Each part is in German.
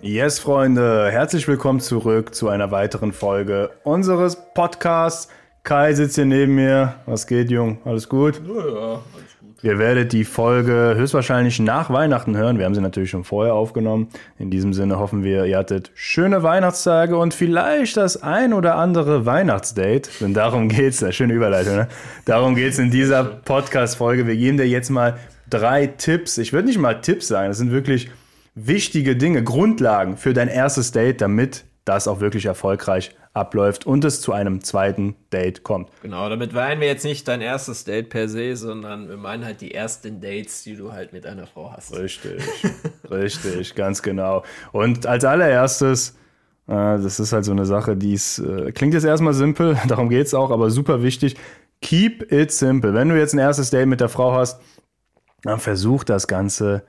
Yes, Freunde, herzlich willkommen zurück zu einer weiteren Folge unseres Podcasts. Kai sitzt hier neben mir. Was geht, Jung? Alles gut? Ja, ja. Ihr werdet die Folge höchstwahrscheinlich nach Weihnachten hören. Wir haben sie natürlich schon vorher aufgenommen. In diesem Sinne hoffen wir, ihr hattet schöne Weihnachtstage und vielleicht das ein oder andere Weihnachtsdate. Denn darum geht's. Eine schöne Überleitung, ne? Darum geht's in dieser Podcast-Folge. Wir geben dir jetzt mal drei Tipps. Ich würde nicht mal Tipps sagen. Das sind wirklich wichtige Dinge, Grundlagen für dein erstes Date, damit das auch wirklich erfolgreich abläuft und es zu einem zweiten Date kommt. Genau, damit meinen wir jetzt nicht dein erstes Date per se, sondern wir meinen halt die ersten Dates, die du halt mit einer Frau hast. Richtig, richtig, ganz genau. Und als allererstes, äh, das ist halt so eine Sache, die ist, äh, klingt jetzt erstmal simpel, darum geht es auch, aber super wichtig. Keep it simple. Wenn du jetzt ein erstes Date mit der Frau hast, dann versuch das Ganze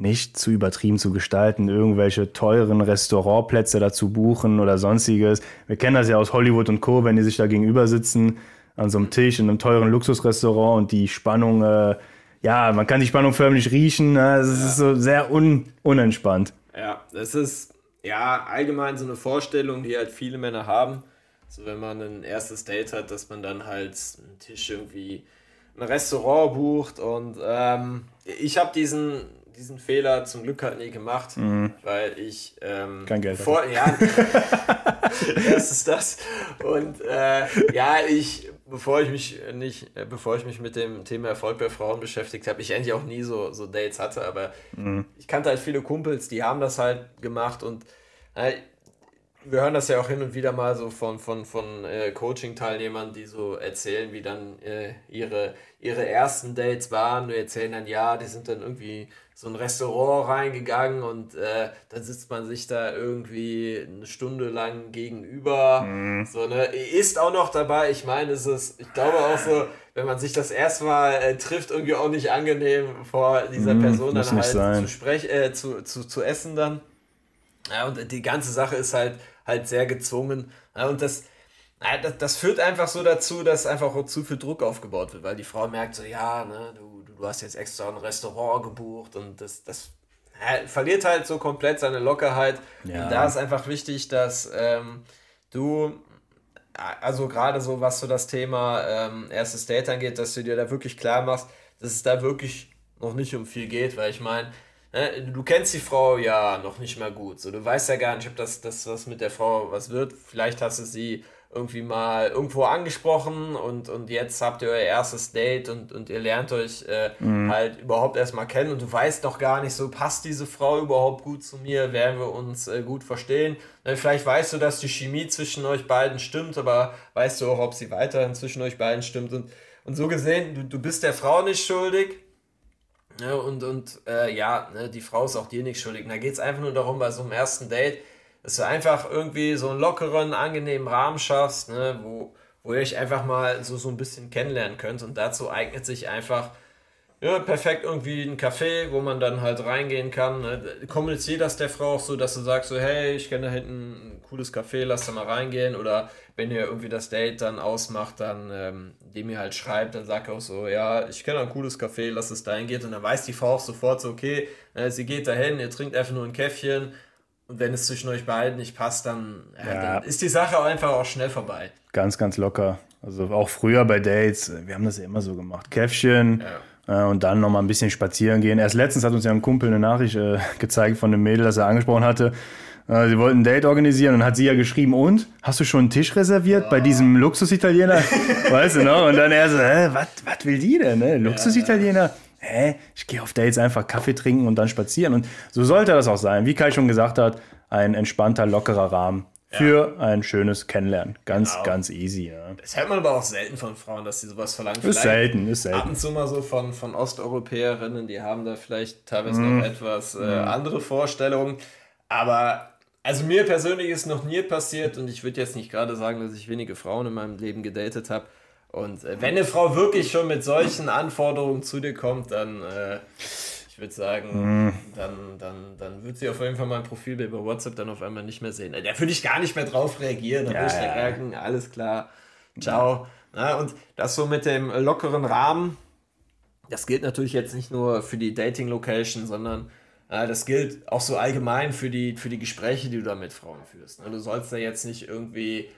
nicht zu übertrieben zu gestalten, irgendwelche teuren Restaurantplätze dazu buchen oder sonstiges. Wir kennen das ja aus Hollywood und Co., wenn die sich da gegenüber sitzen an so einem Tisch in einem teuren Luxusrestaurant und die Spannung, äh, ja, man kann die Spannung förmlich riechen. Ne? Es ja. ist so sehr un unentspannt. Ja, das ist ja allgemein so eine Vorstellung, die halt viele Männer haben. So, wenn man ein erstes Date hat, dass man dann halt einen Tisch irgendwie ein Restaurant bucht und ähm, ich habe diesen diesen Fehler zum Glück halt nie gemacht, mhm. weil ich ähm, kein Geld vor, ja, erstens das und äh, ja, ich bevor ich mich nicht, äh, bevor ich mich mit dem Thema Erfolg bei Frauen beschäftigt habe, ich eigentlich auch nie so, so Dates hatte, aber mhm. ich kannte halt viele Kumpels, die haben das halt gemacht und äh, wir hören das ja auch hin und wieder mal so von, von, von äh, Coaching-Teilnehmern, die so erzählen, wie dann äh, ihre, ihre ersten Dates waren. Und erzählen dann, ja, die sind dann irgendwie so ein Restaurant reingegangen und äh, dann sitzt man sich da irgendwie eine Stunde lang gegenüber. Mhm. So, ne? Ist auch noch dabei. Ich meine, es ist, ich glaube auch so, wenn man sich das erste Mal äh, trifft, irgendwie auch nicht angenehm vor dieser mhm, Person dann halt zu, sprech, äh, zu, zu, zu essen dann. Ja, und die ganze Sache ist halt, halt sehr gezwungen. Ja, und das, das, das führt einfach so dazu, dass einfach auch zu viel Druck aufgebaut wird, weil die Frau merkt so, ja, ne, du, du hast jetzt extra ein Restaurant gebucht und das, das ja, verliert halt so komplett seine Lockerheit. Ja. Und da ist einfach wichtig, dass ähm, du, also gerade so, was so das Thema ähm, erstes Date angeht, dass du dir da wirklich klar machst, dass es da wirklich noch nicht um viel geht, weil ich meine, Ne, du kennst die Frau ja noch nicht mal gut. So, du weißt ja gar nicht, ob das, das was mit der Frau was wird. Vielleicht hast du sie irgendwie mal irgendwo angesprochen und, und jetzt habt ihr euer erstes Date und, und ihr lernt euch äh, mhm. halt überhaupt erstmal kennen und du weißt noch gar nicht so, passt diese Frau überhaupt gut zu mir, werden wir uns äh, gut verstehen. Ne, vielleicht weißt du, dass die Chemie zwischen euch beiden stimmt, aber weißt du auch, ob sie weiterhin zwischen euch beiden stimmt und, und so gesehen, du, du bist der Frau nicht schuldig, Ne, und und äh, ja, ne, die Frau ist auch dir nicht schuldig. Und da geht es einfach nur darum, bei so einem ersten Date, dass du einfach irgendwie so einen lockeren, angenehmen Rahmen schaffst, ne, wo, wo ihr euch einfach mal so, so ein bisschen kennenlernen könnt. Und dazu eignet sich einfach ja, perfekt irgendwie ein Café, wo man dann halt reingehen kann. Ne? Kommunizier das der Frau auch so, dass du sagst so, hey, ich kenne da hinten ein cooles Café, lass da mal reingehen. Oder wenn ihr irgendwie das Date dann ausmacht, dann ähm, dem ihr halt schreibt, dann sag auch so, ja, ich kenne ein cooles Café, lass es dahin geht. Und dann weiß die Frau auch sofort so, okay, äh, sie geht dahin, ihr trinkt einfach nur ein Käffchen. Und wenn es zwischen euch beiden nicht passt, dann, ja, ja. dann ist die Sache einfach auch schnell vorbei. Ganz, ganz locker. Also auch früher bei Dates, wir haben das ja immer so gemacht. Käffchen. Ja äh, und dann nochmal ein bisschen spazieren gehen. Erst letztens hat uns ja ein Kumpel eine Nachricht äh, gezeigt von einem Mädel, das er angesprochen hatte. Äh, sie wollten ein Date organisieren und hat sie ja geschrieben, und? Hast du schon einen Tisch reserviert ja. bei diesem Luxusitaliener? weißt du noch? Und dann er so, hä, was will die denn? Ne? Luxusitaliener? Hä? Ich gehe auf Dates einfach Kaffee trinken und dann spazieren. Und so sollte das auch sein. Wie Kai schon gesagt hat, ein entspannter, lockerer Rahmen für ja. ein schönes Kennenlernen. Ganz, genau. ganz easy. Ja. Das hört man aber auch selten von Frauen, dass sie sowas verlangen. Ist selten, ist selten. Ab und zu mal so von, von Osteuropäerinnen, die haben da vielleicht teilweise mm. noch etwas äh, mm. andere Vorstellungen. Aber also mir persönlich ist noch nie passiert und ich würde jetzt nicht gerade sagen, dass ich wenige Frauen in meinem Leben gedatet habe. Und äh, wenn eine Frau wirklich schon mit solchen Anforderungen zu dir kommt, dann äh, würde sagen, mhm. dann, dann, dann wird sie auf jeden Fall mein Profil über WhatsApp dann auf einmal nicht mehr sehen. Da würde ich gar nicht mehr drauf reagieren. Dann ja, würde ich ja. sagen, alles klar, ciao. Ja, und das so mit dem lockeren Rahmen, das gilt natürlich jetzt nicht nur für die Dating-Location, sondern äh, das gilt auch so allgemein für die, für die Gespräche, die du da mit Frauen führst. Ne? Du sollst da jetzt nicht irgendwie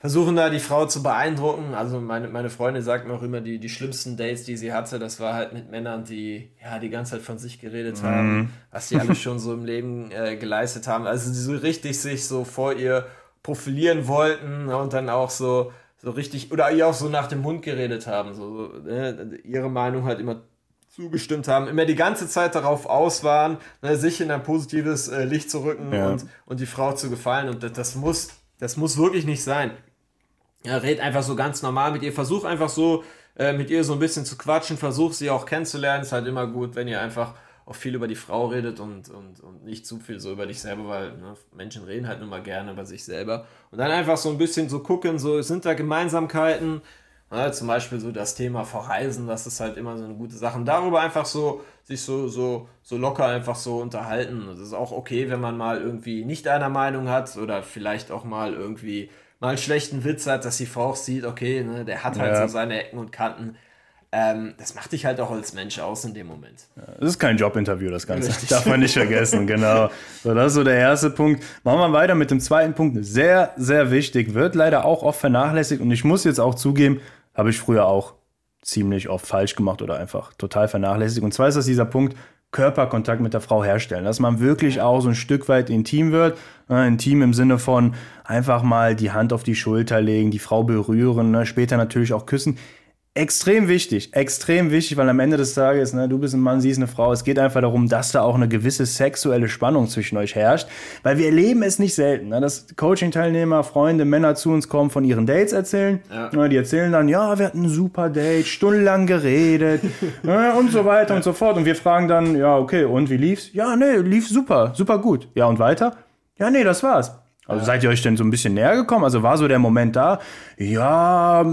versuchen, da die Frau zu beeindrucken. Also meine, meine Freundin sagt mir auch immer, die, die schlimmsten Dates, die sie hatte, das war halt mit Männern, die ja die ganze Zeit von sich geredet haben, mm. was die alles schon so im Leben äh, geleistet haben. Also die so richtig sich so vor ihr profilieren wollten und dann auch so so richtig, oder ihr auch so nach dem Mund geredet haben, so, ne, ihre Meinung halt immer zugestimmt haben, immer die ganze Zeit darauf aus waren, ne, sich in ein positives äh, Licht zu rücken ja. und, und die Frau zu gefallen. Und das, das, muss, das muss wirklich nicht sein. Ja, red einfach so ganz normal mit ihr, versuch einfach so äh, mit ihr so ein bisschen zu quatschen, versuch sie auch kennenzulernen. Ist halt immer gut, wenn ihr einfach auch viel über die Frau redet und, und, und nicht zu viel so über dich selber, weil ne, Menschen reden halt nur mal gerne über sich selber. Und dann einfach so ein bisschen so gucken, so sind da Gemeinsamkeiten, ne, zum Beispiel so das Thema Verreisen, das ist halt immer so eine gute Sache. Und darüber einfach so sich so, so, so locker einfach so unterhalten. Das ist auch okay, wenn man mal irgendwie nicht einer Meinung hat oder vielleicht auch mal irgendwie mal einen schlechten Witz hat, dass die Frau auch sieht, okay, ne, der hat halt ja. so seine Ecken und Kanten ähm, das macht dich halt auch als Mensch aus in dem Moment. Das ist kein Jobinterview, das Ganze. Richtig. Darf man nicht vergessen, genau. So, das ist so der erste Punkt. Machen wir weiter mit dem zweiten Punkt. Sehr, sehr wichtig. Wird leider auch oft vernachlässigt. Und ich muss jetzt auch zugeben, habe ich früher auch ziemlich oft falsch gemacht oder einfach total vernachlässigt. Und zwar ist das dieser Punkt, Körperkontakt mit der Frau herstellen, dass man wirklich auch so ein Stück weit intim wird. Ne, intim im Sinne von einfach mal die Hand auf die Schulter legen, die Frau berühren, ne, später natürlich auch küssen. Extrem wichtig, extrem wichtig, weil am Ende des Tages, ne, du bist ein Mann, sie ist eine Frau. Es geht einfach darum, dass da auch eine gewisse sexuelle Spannung zwischen euch herrscht, weil wir erleben es nicht selten, ne, dass Coaching-Teilnehmer, Freunde, Männer zu uns kommen, von ihren Dates erzählen. Ja. Ne, die erzählen dann, ja, wir hatten ein super Date, stundenlang geredet ne, und so weiter und so fort. Und wir fragen dann, ja, okay, und wie lief's? Ja, nee, lief super, super gut. Ja, und weiter? Ja, nee, das war's. Also seid ihr euch denn so ein bisschen näher gekommen? Also war so der Moment da, ja,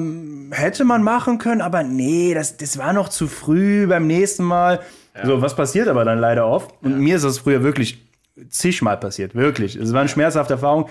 hätte man machen können, aber nee, das, das war noch zu früh beim nächsten Mal. Ja. So, was passiert aber dann leider oft? Und ja. mir ist das früher wirklich zigmal passiert, wirklich. Es war eine schmerzhafte Erfahrung.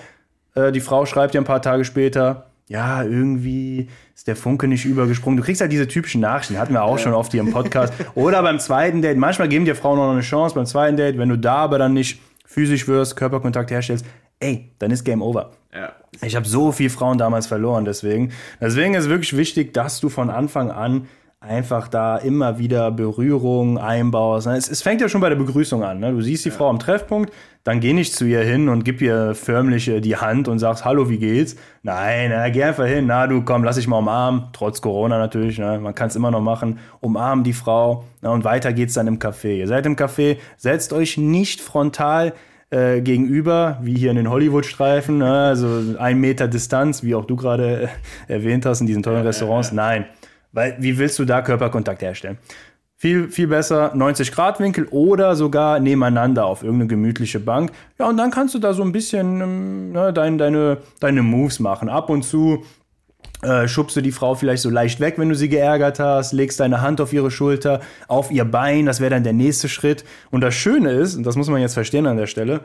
Äh, die Frau schreibt ja ein paar Tage später, ja, irgendwie ist der Funke nicht übergesprungen. Du kriegst halt diese typischen Nachrichten, hatten wir auch schon oft hier im Podcast. Oder beim zweiten Date, manchmal geben dir Frauen noch eine Chance beim zweiten Date, wenn du da aber dann nicht physisch wirst, Körperkontakt herstellst, ey, dann ist Game Over. Ja. Ich habe so viele Frauen damals verloren, deswegen. Deswegen ist es wirklich wichtig, dass du von Anfang an einfach da immer wieder Berührung einbaust. Es, es fängt ja schon bei der Begrüßung an. Ne? Du siehst die ja. Frau am Treffpunkt, dann geh nicht zu ihr hin und gib ihr förmlich äh, die Hand und sagst, hallo, wie geht's? Nein, na, geh einfach hin. Na, du komm, lass dich mal umarmen. Trotz Corona natürlich, ne? man kann es immer noch machen. Umarm die Frau na, und weiter geht's dann im Café. Ihr seid im Café, setzt euch nicht frontal äh, gegenüber, wie hier in den Hollywood-Streifen, ne? also ein Meter Distanz, wie auch du gerade äh, erwähnt hast in diesen tollen Restaurants. Nein, weil wie willst du da Körperkontakt herstellen? Viel, viel besser 90 Grad Winkel oder sogar nebeneinander auf irgendeine gemütliche Bank. Ja, und dann kannst du da so ein bisschen ähm, ne, dein, deine, deine Moves machen. Ab und zu äh, schubst du die Frau vielleicht so leicht weg, wenn du sie geärgert hast, legst deine Hand auf ihre Schulter, auf ihr Bein, das wäre dann der nächste Schritt. Und das Schöne ist, und das muss man jetzt verstehen an der Stelle,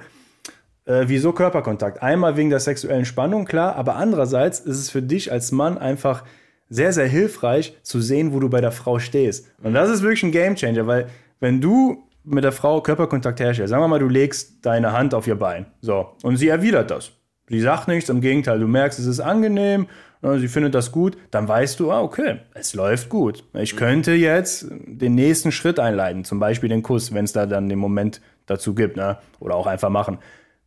äh, wieso Körperkontakt? Einmal wegen der sexuellen Spannung, klar, aber andererseits ist es für dich als Mann einfach sehr, sehr hilfreich zu sehen, wo du bei der Frau stehst. Und das ist wirklich ein Gamechanger, weil wenn du mit der Frau Körperkontakt herstellst, sagen wir mal, du legst deine Hand auf ihr Bein, so, und sie erwidert das. Sie sagt nichts, im Gegenteil, du merkst, es ist angenehm sie findet das gut, dann weißt du, ah, okay, es läuft gut. Ich könnte jetzt den nächsten Schritt einleiten, zum Beispiel den Kuss, wenn es da dann den Moment dazu gibt, ne? oder auch einfach machen.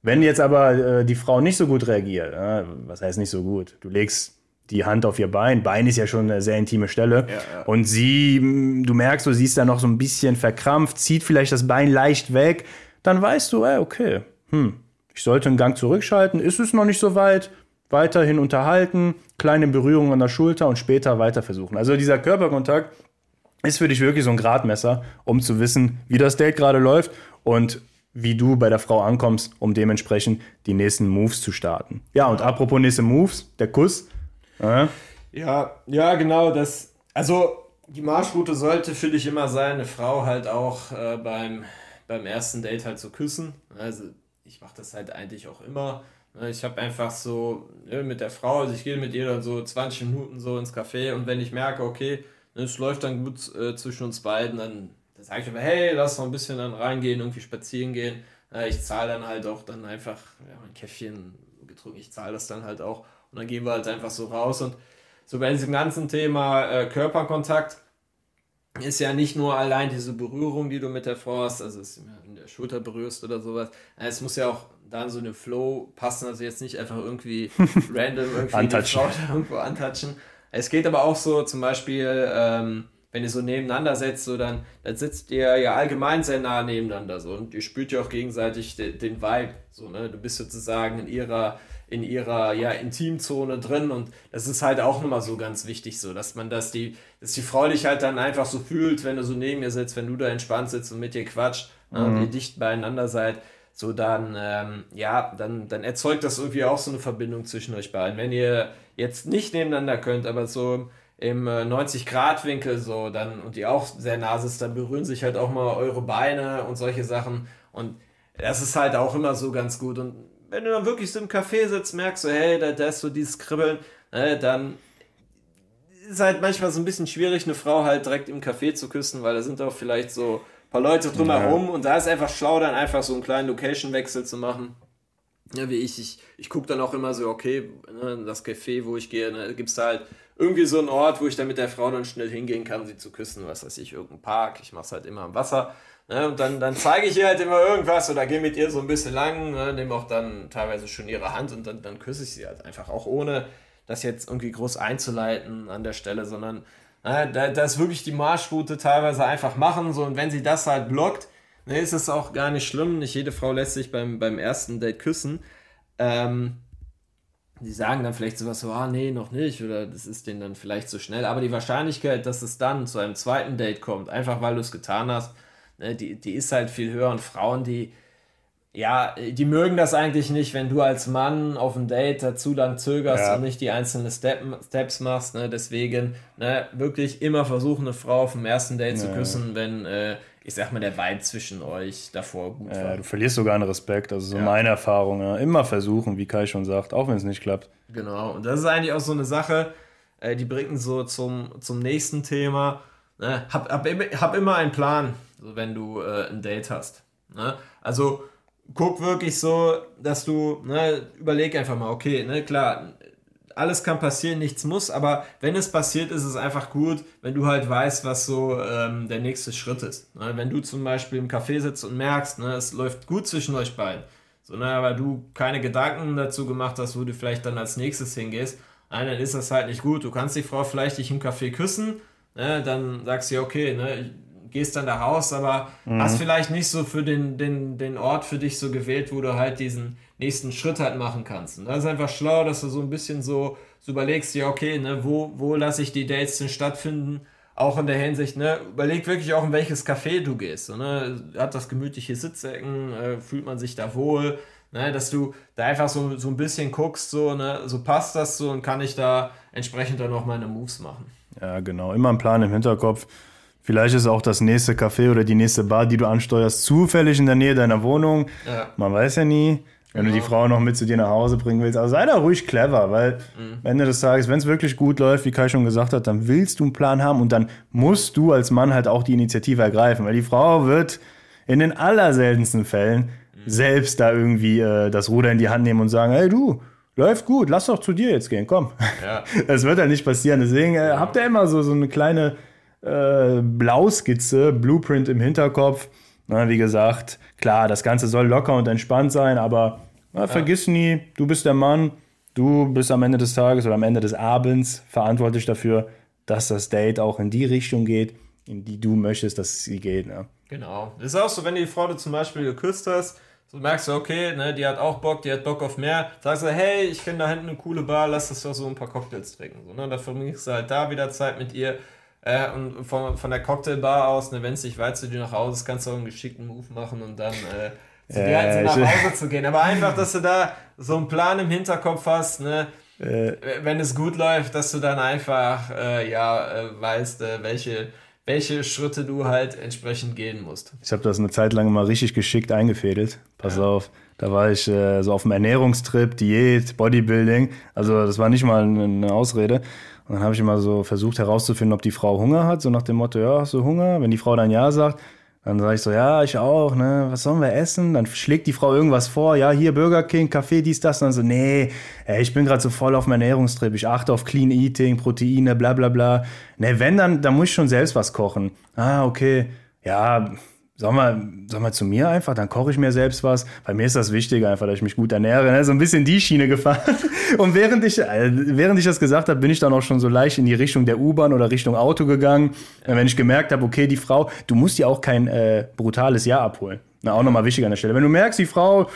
Wenn jetzt aber äh, die Frau nicht so gut reagiert, äh, was heißt nicht so gut? Du legst die Hand auf ihr Bein. Bein ist ja schon eine sehr intime Stelle. Ja, ja. Und sie, du merkst, du siehst da noch so ein bisschen verkrampft, zieht vielleicht das Bein leicht weg. Dann weißt du, ey, okay, hm, ich sollte einen Gang zurückschalten. Ist es noch nicht so weit? Weiterhin unterhalten, kleine Berührungen an der Schulter und später weiter versuchen. Also dieser Körperkontakt ist für dich wirklich so ein Gradmesser, um zu wissen, wie das Date gerade läuft und wie du bei der Frau ankommst, um dementsprechend die nächsten Moves zu starten. Ja, und apropos nächste Moves, der Kuss. Äh. Ja, ja, genau, das, also die Marschroute sollte für dich immer sein, eine Frau halt auch äh, beim, beim ersten Date halt zu küssen. Also ich mache das halt eigentlich auch immer Ich habe einfach so ne, mit der Frau, also ich gehe mit ihr dann so 20 Minuten so ins Café und wenn ich merke, okay, ne, es läuft dann gut äh, zwischen uns beiden, dann, dann sage ich immer, hey, lass noch ein bisschen dann reingehen, irgendwie spazieren gehen. Äh, ich zahle dann halt auch dann einfach ja, ein Käffchen getrunken, ich zahle das dann halt auch und dann gehen wir halt einfach so raus und so bei diesem ganzen Thema äh, Körperkontakt ist ja nicht nur allein diese Berührung, die du mit der Frau hast, also es in der Schulter berührst oder sowas. Es muss ja auch dann so eine Flow passen, also jetzt nicht einfach irgendwie random irgendwie die Frau irgendwo antatschen. Es geht aber auch so zum Beispiel, ähm, wenn ihr so nebeneinander setzt, so dann, dann sitzt ihr ja allgemein sehr nah nebeneinander so und ihr spürt ja auch gegenseitig den, den Vibe. So, ne? Du bist sozusagen in ihrer in ihrer ja, Intimzone drin und das ist halt auch nochmal so ganz wichtig, so dass man das, die, dass die Frau dich halt dann einfach so fühlt, wenn du so neben ihr sitzt, wenn du da entspannt sitzt und mit ihr quatscht mhm. und ihr dicht beieinander seid, so dann, ähm, ja, dann, dann erzeugt das irgendwie auch so eine Verbindung zwischen euch beiden. Wenn ihr jetzt nicht nebeneinander könnt, aber so im 90-Grad-Winkel äh, so dann und ihr auch sehr nah sitzt, dann berühren sich halt auch mal eure Beine und solche Sachen und das ist halt auch immer so ganz gut und wenn du dann wirklich so im Café sitzt, merkst du, hey, da, da ist so dieses Kribbeln, ne, dann ist halt manchmal so ein bisschen schwierig, eine Frau halt direkt im Café zu küssen, weil da sind auch vielleicht so paar Leute drumherum ja. und da ist einfach schlau, dann einfach so einen kleinen Location-Wechsel zu machen. Ja, wie ich, ich, ich gucke dann auch immer so, okay, ne, das Café, wo ich gehe, ne, gibt es da halt irgendwie so einen Ort, wo ich dann mit der Frau dann schnell hingehen kann, sie zu küssen, was weiß ich, irgendein Park, ich mache es halt immer am Wasser Ne, und dann, dann zeige ich ihr halt immer irgendwas oder gehe mit ihr so ein bisschen lang, ne, nehme auch dann teilweise schon ihre Hand und dann, dann küsse ich sie halt einfach, auch ohne das jetzt irgendwie groß einzuleiten an der Stelle, sondern da, da ist wirklich die Marschroute teilweise einfach machen. So, und wenn sie das halt blockt, ne, ist es auch gar nicht schlimm. Nicht jede Frau lässt sich beim, beim ersten Date küssen. Ähm, die sagen dann vielleicht sowas so, ah nee, noch nicht, oder das ist denen dann vielleicht zu schnell. Aber die Wahrscheinlichkeit, dass es dann zu einem zweiten Date kommt, einfach weil du es getan hast, ne, die, die ist halt viel höher und Frauen, die, ja, die mögen das eigentlich nicht, wenn du als Mann auf ein Date dazu lang zögerst ja. und nicht die einzelnen Step, Steps machst. Ne? Deswegen ne, wirklich immer versuchen, eine Frau auf dem ersten Date ja. zu küssen, wenn, äh, ich sag mal, der Vibe zwischen euch davor gut ja, war. Du verlierst sogar einen Respekt. Also so meine Erfahrung. Immer versuchen, wie Kai schon sagt, auch wenn es nicht klappt. Genau. Und das ist eigentlich auch so eine Sache, äh, die bringt uns so zum, zum nächsten Thema. Ne? Hab, hab, hab immer einen Plan so wenn du äh, ein Date hast. Ne? Also guck wirklich so, dass du, ne, überleg einfach mal, okay, ne, klar, alles kann passieren, nichts muss, aber wenn es passiert, ist es einfach gut, wenn du halt weißt, was so ähm, der nächste Schritt ist. Ne? Wenn du zum Beispiel im Café sitzt und merkst, ne, es läuft gut zwischen euch beiden, so, ne, aber du keine Gedanken dazu gemacht hast, wo du vielleicht dann als nächstes hingehst, nein, dann ist das halt nicht gut. Du kannst die Frau vielleicht nicht im Café küssen, ne, dann sagst du ja, okay, ne, gehst dann da raus, aber mhm. hast vielleicht nicht so für den, den, den Ort für dich so gewählt, wo du halt diesen nächsten Schritt halt machen kannst. Und das ist einfach schlau, dass du so ein bisschen so, so überlegst, ja, okay, ne, wo, wo lasse ich die Dates denn stattfinden? Auch in der Hinsicht, ne, überleg wirklich auch, in welches Café du gehst. So, ne? Hat das gemütliche Sitzecken, äh, fühlt man sich da wohl, ne, dass du da einfach so, so ein bisschen guckst, so, ne, so passt das so und kann ich da entsprechend dann noch meine Moves machen. Ja, genau, immer ein Plan im Hinterkopf. Vielleicht ist auch das nächste Café oder die nächste Bar, die du ansteuerst, zufällig in der Nähe deiner Wohnung. Ja. Man weiß ja nie, wenn genau. du die genau. Frau noch mit zu dir nach Hause bringen willst. Also sei da ruhig clever, weil mhm. am Ende des Tages, wenn es wirklich gut läuft, wie Kai schon gesagt hat, dann willst du einen Plan haben und dann musst du als Mann halt auch die Initiative ergreifen, weil die Frau wird in den allerseltensten Fällen mhm. selbst da irgendwie äh, das Ruder in die Hand nehmen und sagen, hey du, läuft gut, lass doch zu dir jetzt gehen, komm. Ja. Das wird halt nicht passieren. Deswegen äh, habt ihr immer so, so eine kleine äh, Blauskizze, Blueprint im Hinterkopf. Na, wie gesagt, klar, das Ganze soll locker und entspannt sein, aber na, ja. vergiss nie, du bist der Mann, du bist am Ende des Tages oder am Ende des Abends verantwortlich dafür, dass das Date auch in die Richtung geht, in die du möchtest, dass sie geht. Ne? Genau. Das ist auch so, wenn du die Frau du zum Beispiel geküsst hast, so merkst du, okay, ne, die hat auch Bock, die hat Bock auf mehr. Sagst du, hey, ich kenne da hinten eine coole Bar, lass das doch so ein paar Cocktails trinken. So, ne? Da verbringst du halt da wieder Zeit mit ihr. Äh, und von, von der Cocktailbar aus, ne, wenn es nicht weit zu dir nach Hause ist, kannst du auch einen geschickten Move machen und dann äh, zu dir halt so nach Hause zu gehen. Aber einfach, dass du da so einen Plan im Hinterkopf hast, ne? Äh. wenn es gut läuft, dass du dann einfach äh, ja äh, weißt, äh, welche welche Schritte du halt entsprechend gehen musst. Ich habe das eine Zeit lang mal richtig geschickt eingefädelt. Pass ja. auf, da war ich äh, so auf dem Ernährungstrip, Diät, Bodybuilding. Also das war nicht mal eine Ausrede. Und dann habe ich immer so versucht herauszufinden, ob die Frau Hunger hat, so nach dem Motto, ja, hast du Hunger? Wenn die Frau dann ja sagt, dann sage ich so, ja, ich auch, ne, was sollen wir essen? Dann schlägt die Frau irgendwas vor, ja, hier Burger King, Kaffee, dies, das. Und dann so, nee, ey, ich bin gerade so voll auf meinem Ernährungstrip, ich achte auf Clean Eating, Proteine, bla bla bla. Ne, wenn, dann, dann muss ich schon selbst was kochen. Ah, okay, ja, Sag mal, sag mal zu mir einfach, dann koche ich mir selbst was. Bei mir ist das wichtig einfach, dass ich mich gut ernähre. Ne? So ein bisschen die Schiene gefahren. Und während ich, äh, während ich das gesagt habe, bin ich dann auch schon so leicht in die Richtung der U-Bahn oder Richtung Auto gegangen. Wenn ich gemerkt habe, okay, die Frau, du musst ja auch kein äh, brutales Ja abholen. Na, auch nochmal wichtig an der Stelle. Wenn du merkst, die Frau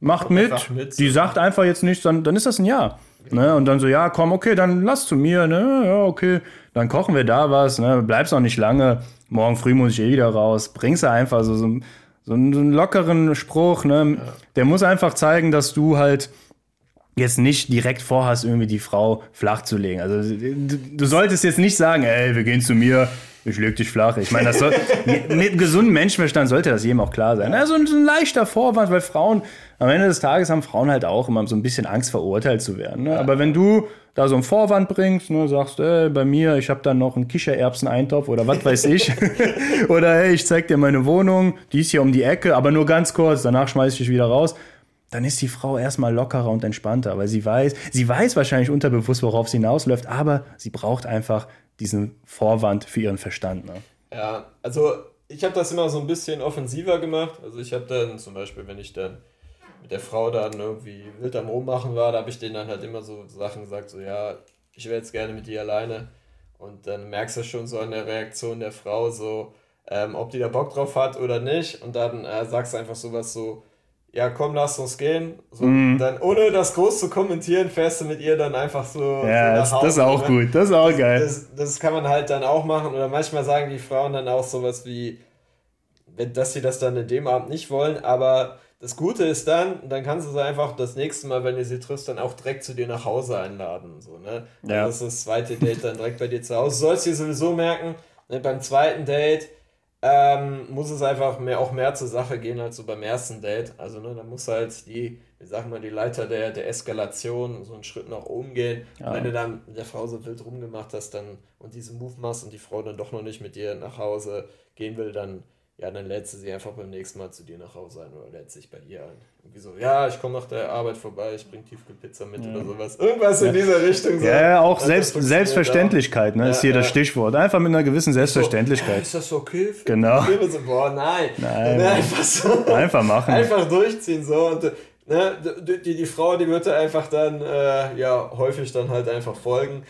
macht mit, mit, die sagt einfach jetzt nichts, dann, dann ist das ein Ja. Ne? Und dann so, ja, komm, okay, dann lass zu mir, ne? Ja, okay. Dann kochen wir da was, ne? Bleibst auch nicht lange. Morgen früh muss ich eh wieder raus. Bringst du einfach so, so, so einen, so einen lockeren Spruch, ne? Ja. Der muss einfach zeigen, dass du halt jetzt nicht direkt vorhast, irgendwie die Frau flach zu legen. Also du, du solltest jetzt nicht sagen, ey, wir gehen zu mir, ich leg dich flach. Ich meine, das soll, mit gesundem Menschenverstand sollte das jedem auch klar sein. Also ein, ein leichter Vorwand, weil Frauen, am Ende des Tages haben Frauen halt auch immer so ein bisschen Angst, verurteilt zu werden. Ne? Aber wenn du da so einen Vorwand bringst, ne, sagst, ey, bei mir, ich habe da noch einen Kichererbseneintopf oder was weiß ich. oder hey, ich zeig dir meine Wohnung, die ist hier um die Ecke, aber nur ganz kurz, danach schmeiß ich dich wieder raus dann ist die Frau erstmal lockerer und entspannter, weil sie weiß, sie weiß wahrscheinlich unterbewusst, worauf sie hinausläuft, aber sie braucht einfach diesen Vorwand für ihren Verstand. Ne? Ja, also ich habe das immer so ein bisschen offensiver gemacht. Also ich habe dann zum Beispiel, wenn ich dann mit der Frau dann irgendwie wild am Rummachen war, da habe ich denen dann halt immer so Sachen gesagt, so ja, ich wäre jetzt gerne mit dir alleine. Und dann merkst du schon so an der Reaktion der Frau so, ähm, ob die da Bock drauf hat oder nicht. Und dann äh, sagst du einfach sowas so, ja, komm, lass uns gehen. So, mm. Dann, ohne das groß zu kommentieren, fährst du mit ihr dann einfach so. Ja, so das, ist auch ne? gut, das ist auch geil. Das, das, kann man halt dann auch machen. Oder manchmal sagen die Frauen dann auch sowas wie, dass sie das dann in dem Abend nicht wollen, aber das Gute ist dann, dann kannst du sie einfach das nächste Mal, wenn du sie triffst, dann auch direkt zu dir nach Hause einladen. So, ne? Ja. Das ist das zweite Date dann direkt bei dir zu Hause. Du sollst dir sowieso merken, ne, beim zweiten Date ähm, muss es einfach mehr, auch mehr zur Sache gehen als so beim ersten Date. Also, ne, da muss halt die, wie sagt man, die Leiter der, der Eskalation so einen Schritt nach oben gehen. Ja. wenn du dann mit der Frau so wild rumgemacht hast dann und diesen Move machst und die Frau dann doch noch nicht mit dir nach Hause gehen will, dann ja, dann lädst du sie einfach beim nächsten Mal zu dir nach Hause ein oder lädst sich bei dir ein. Irgendwie so, ja, ich komme nach der Arbeit vorbei, ich bringe Tiefkühlpizza mit ja. oder sowas. Irgendwas ja. in dieser Richtung. So. Ja, auch Selbst, Selbstverständlichkeit ne, ja, ist hier das Stichwort. Einfach mit einer gewissen Selbstverständlichkeit. So, ist das okay? Für genau. So, boah, nein. Nein. einfach, so, einfach machen. Einfach durchziehen. So. Und, ne, die, die Frau, die würde einfach dann äh, ja, häufig dann halt einfach folgen.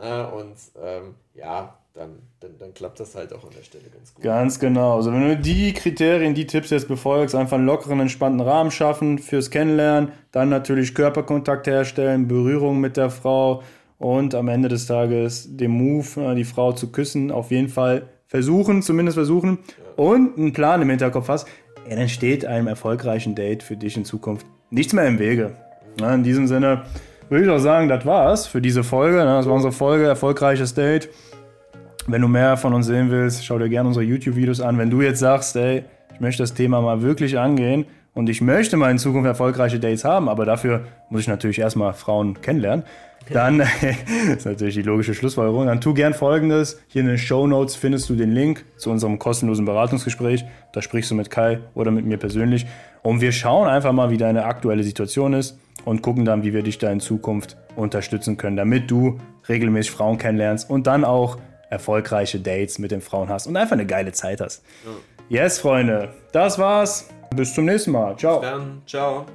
Äh, und ähm, ja, dann, dann, dann klappt das halt auch an der Stelle ganz gut. Ganz genau. Also wenn du die Kriterien, die Tipps jetzt befolgst, einfach einen lockeren, entspannten Rahmen schaffen fürs Kennenlernen, dann natürlich Körperkontakt herstellen, Berührung mit der Frau und am Ende des Tages den Move, äh, die Frau zu küssen, auf jeden Fall versuchen, zumindest versuchen ja. und einen Plan im Hinterkopf hast, ja, dann steht einem erfolgreichen Date für dich in Zukunft nichts mehr im Wege. Ja, in diesem Sinne würde ich auch sagen, das war's für diese Folge. Ne? Das war unsere Folge, erfolgreiches Date. Wenn du mehr von uns sehen willst, schau dir gerne unsere YouTube-Videos an. Wenn du jetzt sagst, ey, ich möchte das Thema mal wirklich angehen und ich möchte mal in Zukunft erfolgreiche Dates haben, aber dafür muss ich natürlich erstmal Frauen kennenlernen, dann ist natürlich die logische Schlussfolgerung. Dann tu gern folgendes. Hier in den Show Notes findest du den Link zu unserem kostenlosen Beratungsgespräch. Da sprichst du mit Kai oder mit mir persönlich. Und wir schauen einfach mal, wie deine aktuelle Situation ist und gucken dann, wie wir dich da in Zukunft unterstützen können, damit du regelmäßig Frauen kennenlernst und dann auch erfolgreiche Dates mit den Frauen hast und einfach eine geile Zeit hast. Ja. Yes, Freunde, das war's. Bis zum nächsten Mal. Ciao. Bis dann. Ciao.